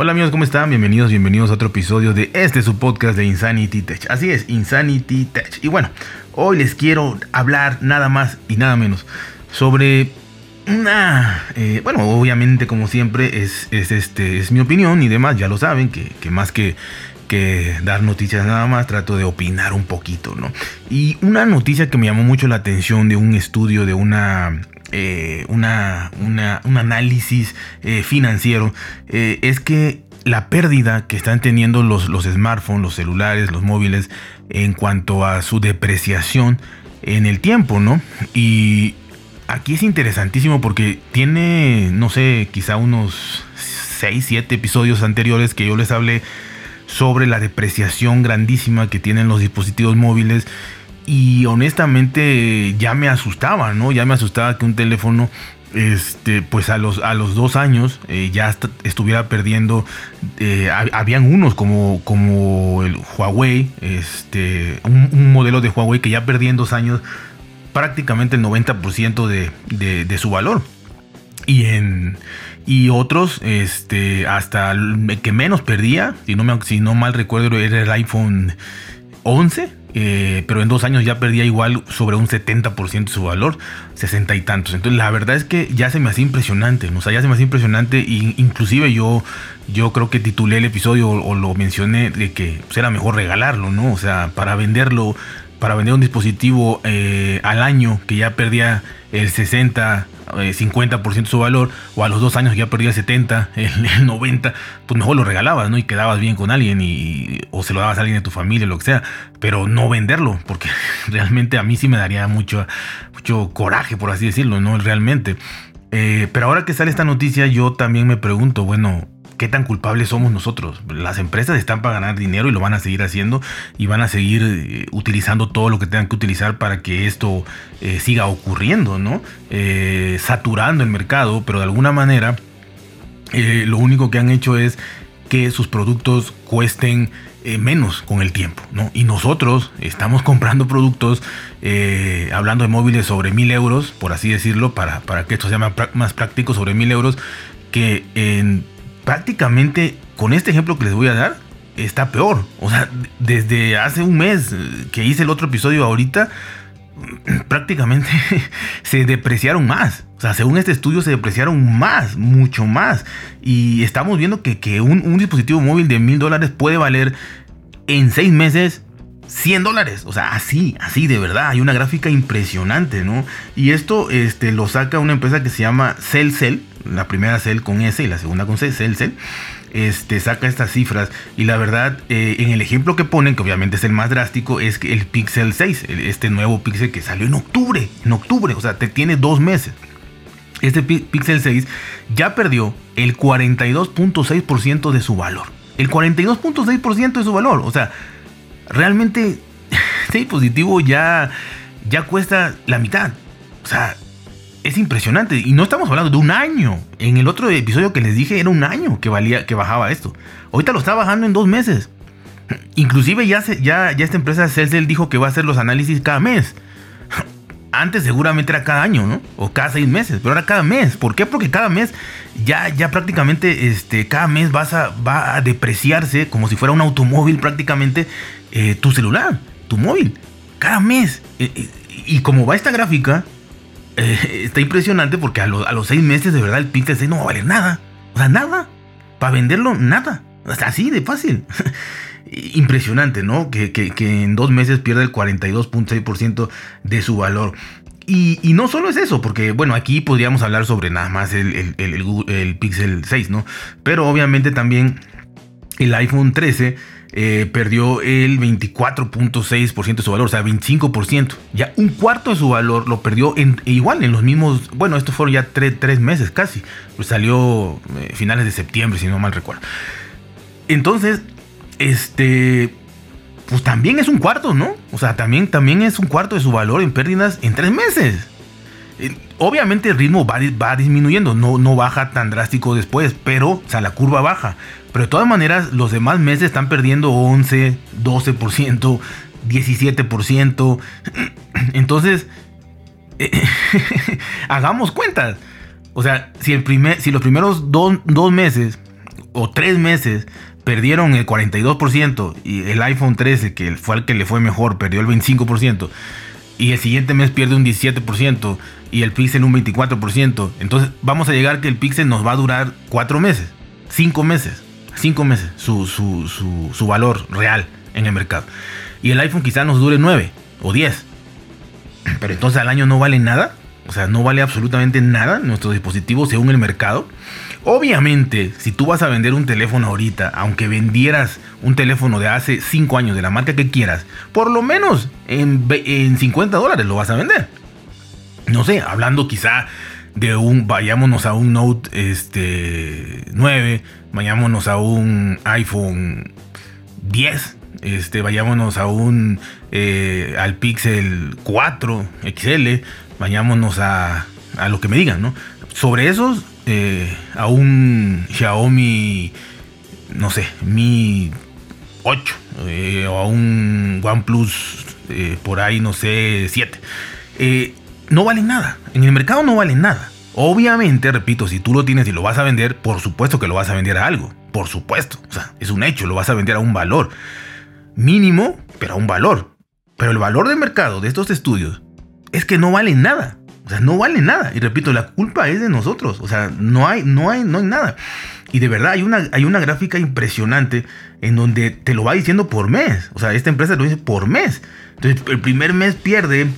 Hola amigos, ¿cómo están? Bienvenidos, bienvenidos a otro episodio de este su podcast de Insanity Tech. Así es, Insanity Tech. Y bueno, hoy les quiero hablar nada más y nada menos sobre una... Eh, bueno, obviamente como siempre es, este, es mi opinión y demás, ya lo saben, que, más que que dar noticias nada más, trato de opinar un poquito, ¿no? Y una noticia que me llamó mucho la atención de un estudio de una eh, una, un análisis eh, financiero eh, es que la pérdida que están teniendo los, los smartphones, los celulares, los móviles en cuanto a su depreciación en el tiempo, ¿no? Y aquí es interesantísimo porque tiene, no sé, quizá unos 6, 7 episodios anteriores que yo les hablé sobre la depreciación grandísima que tienen los dispositivos móviles y honestamente ya me asustaba, ¿no? Ya me asustaba que un teléfono este, pues a los, a los dos años eh, ya estuviera perdiendo. Eh, habían unos como, como el Huawei, este, un, modelo de Huawei que ya perdía en dos años prácticamente el 90% de, de, su valor. Y, en, y otros, este, hasta que menos perdía, si no, me, si no mal recuerdo, era el iPhone 11 eh, pero en dos años ya perdía igual sobre un 70% de su valor, 60 y tantos. Entonces la verdad es que ya se me hacía impresionante, o sea, ya se me hacía impresionante, e inclusive yo, yo creo que titulé el episodio o, lo mencioné de que pues, era mejor regalarlo, ¿no? O sea, para venderlo, para vender un dispositivo eh, al año que ya perdía el 60 50% eh, de su valor, o a los dos años ya perdía el 70, el, 90, pues mejor lo regalabas, ¿no? Y quedabas bien con alguien, y, o se lo dabas a alguien de tu familia, lo que sea, pero no venderlo, porque realmente a mí sí me daría mucho, mucho coraje, por así decirlo, ¿no? Realmente. Eh, pero ahora que sale esta noticia, yo también me pregunto, bueno, qué tan culpables somos nosotros. Las empresas están para ganar dinero y lo van a seguir haciendo y van a seguir eh, utilizando todo lo que tengan que utilizar para que esto eh, siga ocurriendo, ¿no? Eh, saturando el mercado, pero de alguna manera lo único que han hecho es que sus productos cuesten menos con el tiempo, ¿no? Y nosotros estamos comprando productos, hablando de móviles sobre mil euros, por así decirlo, para, para que esto sea más, más práctico, sobre mil euros, que en prácticamente con este ejemplo que les voy a dar, está peor. O sea, desde hace un mes que hice el otro episodio ahorita, prácticamente se depreciaron más. O sea, según este estudio se depreciaron más, mucho más. Y estamos viendo que, un, dispositivo móvil de mil dólares puede valer en seis meses 100 dólares. O sea, así, así de verdad. Hay una gráfica impresionante, ¿no? Y esto este, lo saca una empresa que se llama Cell La primera Cell con S y la segunda con C, Cell Este, saca estas cifras. Y la verdad eh, en el ejemplo que ponen que obviamente es el más drástico es que el Pixel 6 este nuevo Pixel que salió en octubre en octubre o sea te tiene dos meses. Este Pixel 6 ya perdió el 42.6% de su valor. El 42.6% de su valor o sea realmente este dispositivo ya, ya cuesta la mitad. O sea, es impresionante. Y no estamos hablando de un año. En el otro episodio que les dije era un año que valía, que bajaba esto. Ahorita lo está bajando en dos meses. Inclusive ya, ya, esta empresa Celcel dijo que va a hacer los análisis cada mes. Antes seguramente era cada año, ¿no? O cada seis meses, pero ahora cada mes. ¿Por qué? Porque cada mes ya, ya prácticamente, este, cada mes vas a, va a depreciarse como si fuera un automóvil prácticamente eh, tu celular, tu móvil, cada mes. Eh, eh, y como va esta gráfica, está impresionante porque a, los seis meses de verdad el Pixel 6 no va a valer nada. O sea, nada. Para venderlo, nada. Así de fácil. impresionante, ¿no? Que, en dos meses pierde el 42.6% de su valor. Y, no solo es eso, porque bueno, aquí podríamos hablar sobre nada más el, el, Pixel 6, ¿no? Pero obviamente también el iPhone 13 eh, perdió el 24.6% de su valor, o sea, 25%. Ya un cuarto de su valor lo perdió en, igual en los mismos, bueno, estos fueron ya tres, meses casi. Pues salió eh, finales de septiembre, si no mal recuerdo. Entonces, este, pues también es un cuarto, ¿no? O sea, también, también es un cuarto de su valor en pérdidas en tres meses. Eh, obviamente el ritmo va, disminuyendo, no, no baja tan drástico después, pero, o sea, la curva baja. Pero de todas maneras, los demás meses están perdiendo 11, 12%, 17%. Entonces, hagamos cuentas. O sea, si, el si los primeros dos meses o tres meses perdieron el 42% y el iPhone 13, que fue el que le fue mejor, perdió el 25%, y el siguiente mes pierde un 17% y el Pixel un 24%, entonces vamos a llegar que el Pixel nos va a durar cuatro meses, cinco meses, cinco meses su, su, su, valor real en el mercado. Y el iPhone quizá nos dure 9 o 10. Pero entonces al año no vale nada. O sea, no vale absolutamente nada nuestro dispositivo según el mercado. Obviamente, si tú vas a vender un teléfono ahorita, aunque vendieras un teléfono de hace 5 años de la marca que quieras, por lo menos en, en 50 dólares lo vas a vender. No sé, hablando quizá de un, vayámonos a un Note este, 9, vayámonos a un iPhone 10, este, vayámonos a un, eh, al Pixel 4 XL, vayámonos a, a lo que me digan, ¿no? Sobre esos, eh, a un Xiaomi, no sé, Mi 8 eh, o a un OnePlus por ahí, no sé, 7. No valen nada. En el mercado no valen nada. Obviamente, repito, si tú lo tienes y lo vas a vender, por supuesto que lo vas a vender a algo. Por supuesto. O sea, es un hecho, lo vas a vender a un valor mínimo, pero a un valor. Pero el valor de mercado de estos estudios es que no valen nada. O sea, no vale nada. Y repito, la culpa es de nosotros. O sea, no hay, no hay, no hay nada. Y de verdad hay una, hay una gráfica impresionante en donde te lo va diciendo por mes. O sea, esta empresa lo dice por mes. Entonces, el primer mes pierde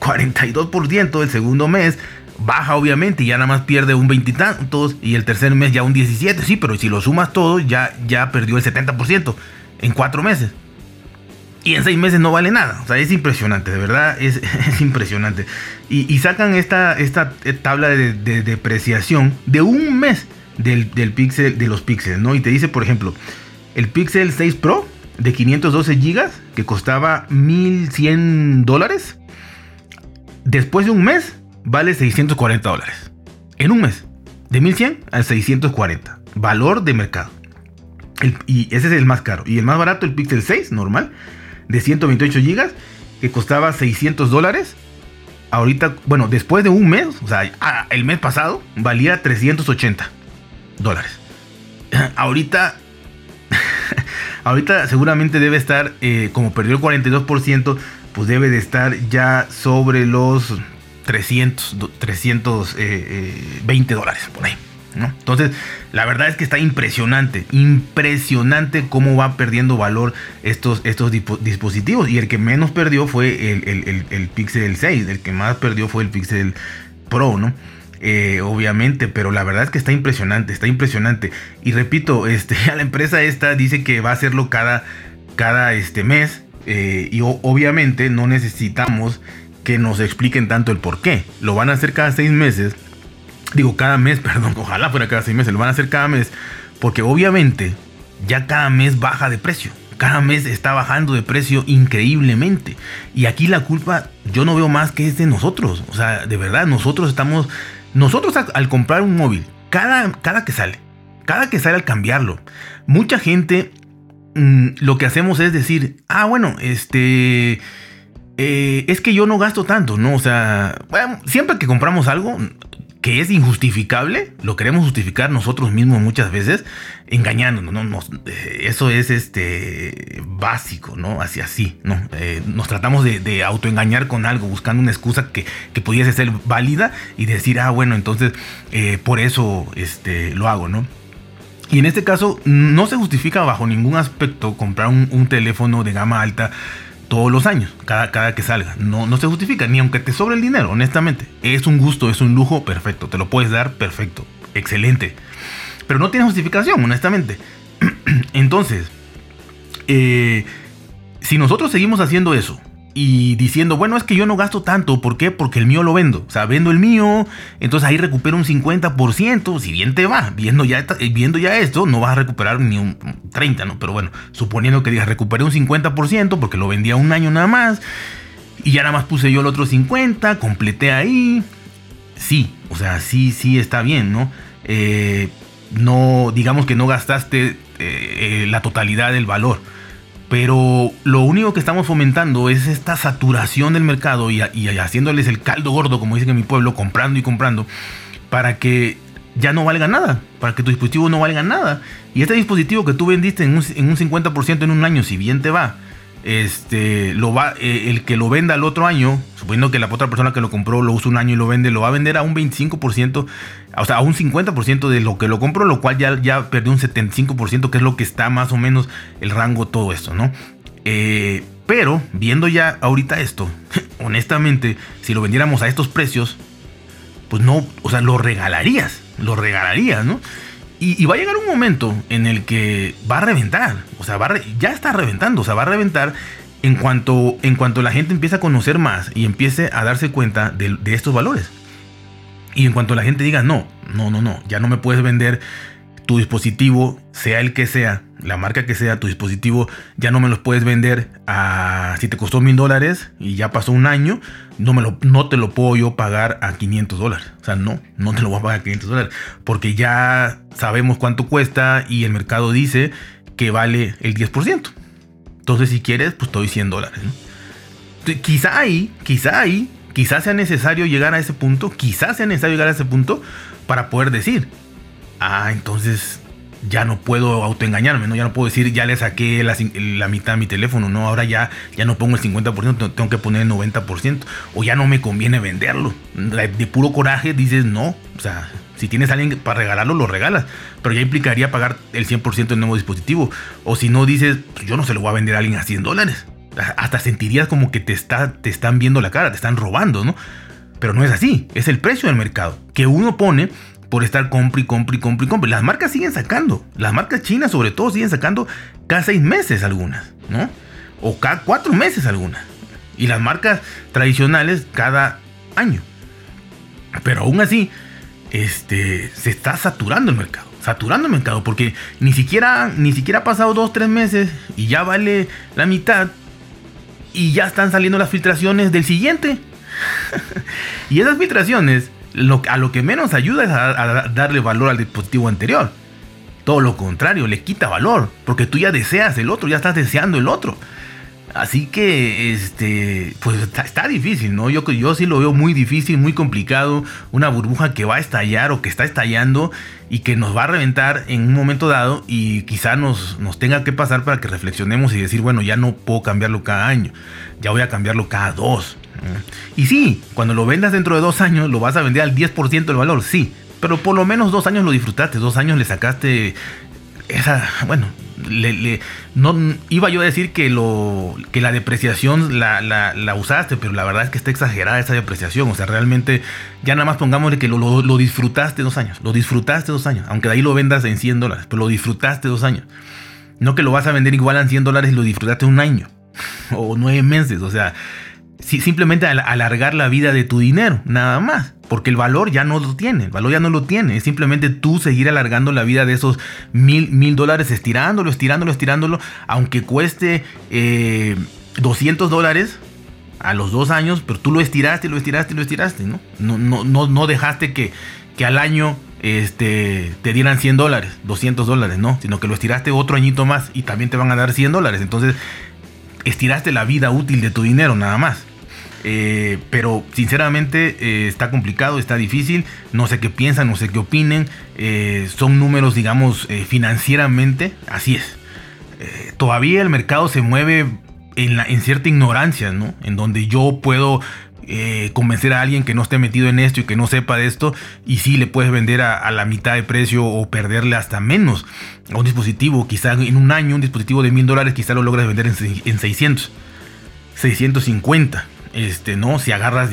42%, el segundo mes baja obviamente y ya nada más pierde un veintitantos y el tercer mes ya un 17. Sí, pero si lo sumas todo, ya, ya perdió el 70% en cuatro meses y en seis meses no vale nada. O sea, es impresionante, de verdad, es, impresionante. Y, sacan esta, esta tabla de, depreciación de un mes del, del pixel, de los píxeles, ¿no? Y te dice, por ejemplo, el Pixel 6 Pro de 512 GB que costaba 1100 dólares, después de un mes vale 640 dólares. En un mes, de 1100 a 640. Valor de mercado. y ese es el más caro. Y el más barato, el Pixel 6 normal, de 128 GB que costaba 600 dólares. Ahorita, bueno, después de un mes, o sea, el mes pasado, valía 380 dólares. Ahorita, ahorita seguramente debe estar, eh, como perdió el 42%, pues debe de estar ya sobre los 300, 320 eh, eh, dólares por ahí. Entonces, la verdad es que está impresionante, impresionante cómo va perdiendo valor estos, estos dispositivos. Y el que menos perdió fue el, Pixel 6, el que más perdió fue el Pixel Pro, ¿no? Eh, obviamente, pero la verdad es que está impresionante, está impresionante. Y repito, este, la empresa esta dice que va a hacerlo cada, cada este mes. Eh, y obviamente no necesitamos que nos expliquen tanto el por qué. Lo van a hacer cada seis meses digo cada mes, perdón, ojalá fuera cada seis meses, lo van a hacer cada mes, porque obviamente ya cada mes baja de precio. Cada mes está bajando de precio increíblemente. Y aquí la culpa yo no veo más que es de nosotros. O sea, de verdad, nosotros estamos... Nosotros al, comprar un móvil, cada, cada que sale, cada que sale al cambiarlo, mucha gente mm, lo que hacemos es decir, ah, bueno, este... Eh, es que yo no gasto tanto, ¿no? O sea, siempre que compramos algo, que es injustificable, lo queremos justificar nosotros mismos muchas veces, engañándonos, ¿no? Eh, eso es este básico, ¿no? Así así, ¿no? Eh, nos tratamos de, autoengañar con algo, buscando una excusa que, pudiese ser válida y decir, ah, bueno, entonces por eso este, lo hago, ¿no? Y en este caso no se justifica bajo ningún aspecto comprar un teléfono de gama alta todos los años, cada, cada que salga. No, no se justifica, ni aunque te sobre el dinero, honestamente. Es un gusto, es un lujo, perfecto. Te lo puedes dar, perfecto, excelente. Pero no tiene justificación, honestamente. Entonces, eh, si nosotros seguimos haciendo eso, y diciendo, bueno, es que yo no gasto tanto, ¿por qué? Porque el mío lo vendo. O sea, vendo el mío, entonces ahí recupero un 50%, si bien te va, viendo ya, viendo ya esto, no vas a recuperar ni un 30, ¿no? Pero bueno, suponiendo que digas, recuperé un 50% porque lo vendía un año nada más, y ya nada más puse yo el otro 50, completé ahí. Sí, o sea, sí, sí está bien, ¿no? Eh, no, digamos que no gastaste eh, eh, la totalidad del valor. Pero lo único que estamos fomentando es esta saturación del mercado y, haciéndoles el caldo gordo, como dicen en mi pueblo, comprando y comprando, para que ya no valga nada, para que tu dispositivo no valga nada. Y este dispositivo que tú vendiste en un, en un 50% en un año, si bien te va, este, lo va, eh, el que lo venda el otro año, suponiendo que la otra persona que lo compró lo usa un año y lo vende, lo va a vender a un 25%, o sea, a un 50% de lo que lo compró, lo cual ya, ya perdió un 75%, que es lo que está más o menos el rango todo esto, ¿no? Eh, pero viendo ya ahorita esto, honestamente, si lo vendiéramos a estos precios, pues no, o sea, lo regalarías, lo regalarías, ¿no? Y, va a llegar un momento en el que va a reventar. O sea, va ya está reventando. O sea, va a reventar en cuanto, en cuanto la gente empiece a conocer más y empiece a darse cuenta de, de estos valores. Y en cuanto la gente diga, no, no, no, no, ya no me puedes vender tu dispositivo, sea el que sea, la marca que sea, tu dispositivo, ya no me los puedes vender a, si te costó mil dólares y ya pasó un año, no, me lo, no te lo puedo yo pagar a 500 dólares. O sea, no, no te lo voy a pagar a 500 dólares, porque ya sabemos cuánto cuesta y el mercado dice que vale el 10%. Entonces, si quieres, pues te doy 100 dólares. Quizá ahí, quizá ahí, quizá sea necesario llegar a ese punto, quizá sea necesario llegar a ese punto para poder decir, ah, entonces ya no puedo autoengañarme, ¿no? Ya no puedo decir, ya le saqué la, mitad a mi teléfono, ¿no? Ahora ya, ya no pongo el 50%, tengo que poner el 90%, o ya no me conviene venderlo. De puro coraje dices, no, o sea, si tienes a alguien para regalarlo, lo regalas, pero ya implicaría pagar el 100% del nuevo dispositivo. O si no dices, pues yo no se lo voy a vender a alguien a 100 dólares. Hasta sentirías como que te, está, te están viendo la cara, te están robando, ¿no? Pero no es así, es el precio del mercado que uno pone por estar compre y compre y compre y compre. Las marcas siguen sacando. Las marcas chinas, sobre todo, siguen sacando cada seis meses algunas, ¿no? O cada cuatro meses algunas. Y las marcas tradicionales cada año. Pero aún así, este, se está saturando el mercado. Saturando el mercado. Porque ni siquiera, ni siquiera ha pasado dos, tres meses y ya vale la mitad. Y ya están saliendo las filtraciones del siguiente. y esas filtraciones a lo que menos ayuda es a, darle valor al dispositivo anterior. Todo lo contrario, le quita valor, porque tú ya deseas el otro, ya estás deseando el otro. Así que, este, pues está, difícil, ¿no? Yo, yo sí lo veo muy difícil, muy complicado. Una burbuja que va a estallar o que está estallando y que nos va a reventar en un momento dado y quizá nos, nos tenga que pasar para que reflexionemos y decir, bueno, ya no puedo cambiarlo cada año, ya voy a cambiarlo cada dos. Y sí, cuando lo vendas dentro de dos años, lo vas a vender al 10% del valor, sí. Pero por lo menos dos años lo disfrutaste, dos años le sacaste esa, bueno, le, no iba yo a decir que lo que la depreciación la, la, usaste, pero la verdad es que está exagerada esa depreciación. O sea, realmente ya nada más pongámosle que lo, lo, disfrutaste dos años. Lo disfrutaste dos años. Aunque de ahí lo vendas en 100 dólares, pero lo disfrutaste dos años. No que lo vas a vender igual en 100 dólares y lo disfrutaste un año o nueve meses. O sea, simplemente alargar la vida de tu dinero, nada más. Porque el valor ya no lo tiene, el valor ya no lo tiene. Es simplemente tú seguir alargando la vida de esos mil, mil dólares, estirándolo, estirándolo, estirándolo, aunque cueste 200 eh, dólares a los dos años, pero tú lo estiraste, lo estiraste, lo estiraste, ¿no? No, no, no, no dejaste que, que al año este, te dieran 100 dólares, 200 dólares, ¿no? Sino que lo estiraste otro añito más y también te van a dar 100 dólares. Entonces, estiraste la vida útil de tu dinero, nada más. Eh, pero sinceramente eh, está complicado, está difícil. No sé qué piensan, no sé qué opinen. Eh, son números, digamos, financieramente. Así es. todavía el mercado se mueve en, cierta ignorancia, ¿no? En donde yo puedo convencer a alguien que no esté metido en esto y que no sepa de esto y sí le puedes vender a, la mitad de precio o perderle hasta menos a un dispositivo, quizá en un año un dispositivo de mil dólares quizá lo logras vender en, en 600, 650 este, ¿no? Si agarras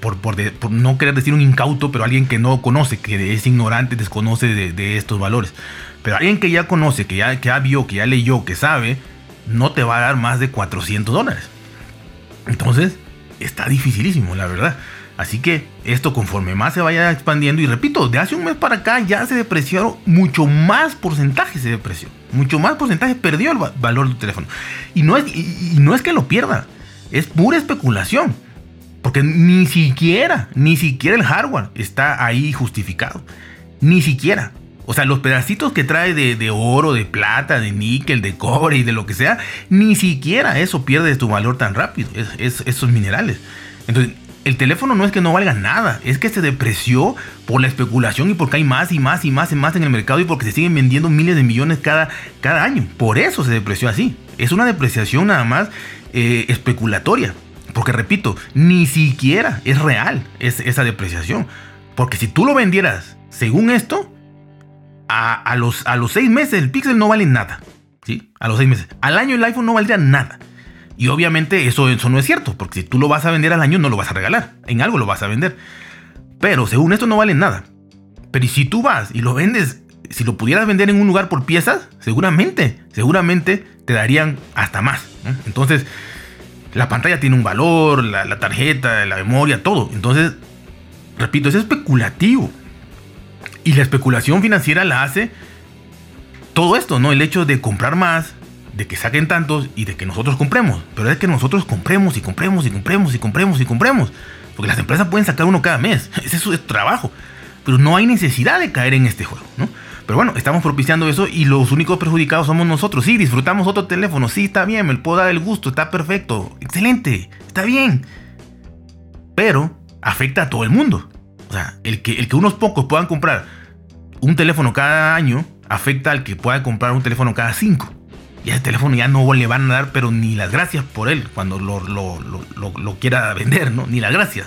por, no querer decir un incauto, pero alguien que no conoce, que es ignorante, desconoce de, estos valores. Pero alguien que ya conoce, que ya, que ya vio, que ya leyó, que sabe, no te va a dar más de 400 dólares. Entonces, está dificilísimo, la verdad. Así que esto conforme más se vaya expandiendo, y repito, de hace un mes para acá ya se depreciaron mucho más porcentaje se depreció. Mucho más porcentaje perdió el valor del teléfono. Y no es que lo pierda es pura especulación. Porque ni siquiera, ni siquiera el hardware está ahí justificado. Ni siquiera. O sea, los pedacitos que trae de, oro, de plata, de níquel, de cobre y de lo que sea, ni siquiera eso pierde su valor tan rápido. Es, esos minerales. Entonces, el teléfono no es que no valga nada, es que se depreció por la especulación y porque hay más y más y más y más en el mercado y porque se siguen vendiendo miles de millones cada, cada año. Por eso se depreció así. Es una depreciación nada más eh, especulatoria. Porque repito, ni siquiera es real esa depreciación. Porque si tú lo vendieras según esto, a, los, a los seis meses el Pixel no vale nada. ¿sí? A los seis meses. Al año el iPhone no valdría nada. Y obviamente eso, eso no es cierto, porque si tú lo vas a vender al año no lo vas a regalar, en algo lo vas a vender. Pero según esto no vale nada. Pero si tú vas y lo vendes, si lo pudieras vender en un lugar por piezas, seguramente, seguramente te darían hasta más. Entonces, la pantalla tiene un valor, la, la tarjeta, la memoria, todo. Entonces, repito, es especulativo. Y la especulación financiera la hace todo esto, ¿no? El hecho de comprar más, de que saquen tantos y de que nosotros compremos. Pero es que nosotros compremos y compremos y compremos y compremos y compremos. Porque las empresas pueden sacar uno cada mes. Ese es su trabajo. Pero no hay necesidad de caer en este juego, ¿no? Pero bueno, estamos propiciando eso y los únicos perjudicados somos nosotros. Sí, disfrutamos otro teléfono. Sí, está bien, me puedo dar el gusto. Está perfecto. Excelente. Está bien. Pero afecta a todo el mundo. O sea, el que, el que unos pocos puedan comprar un teléfono cada año afecta al que pueda comprar un teléfono cada cinco y ese teléfono ya no le van a dar, pero ni las gracias por él cuando lo, quiera vender, ¿no? Ni las gracias.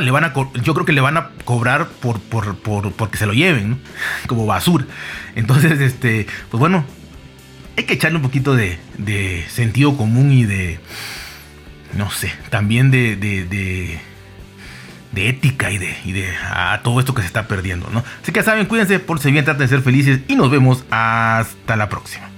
Le van a yo creo que le van a cobrar por, por, por porque se lo lleven, ¿no? Como basura. Entonces, este, pues bueno, hay que echarle un poquito de, de sentido común y de, no sé, también de, de, de, de ética y de, y de a todo esto que se está perdiendo, ¿no? Así que ya saben, cuídense, por si bien, traten de ser felices y nos vemos hasta la próxima.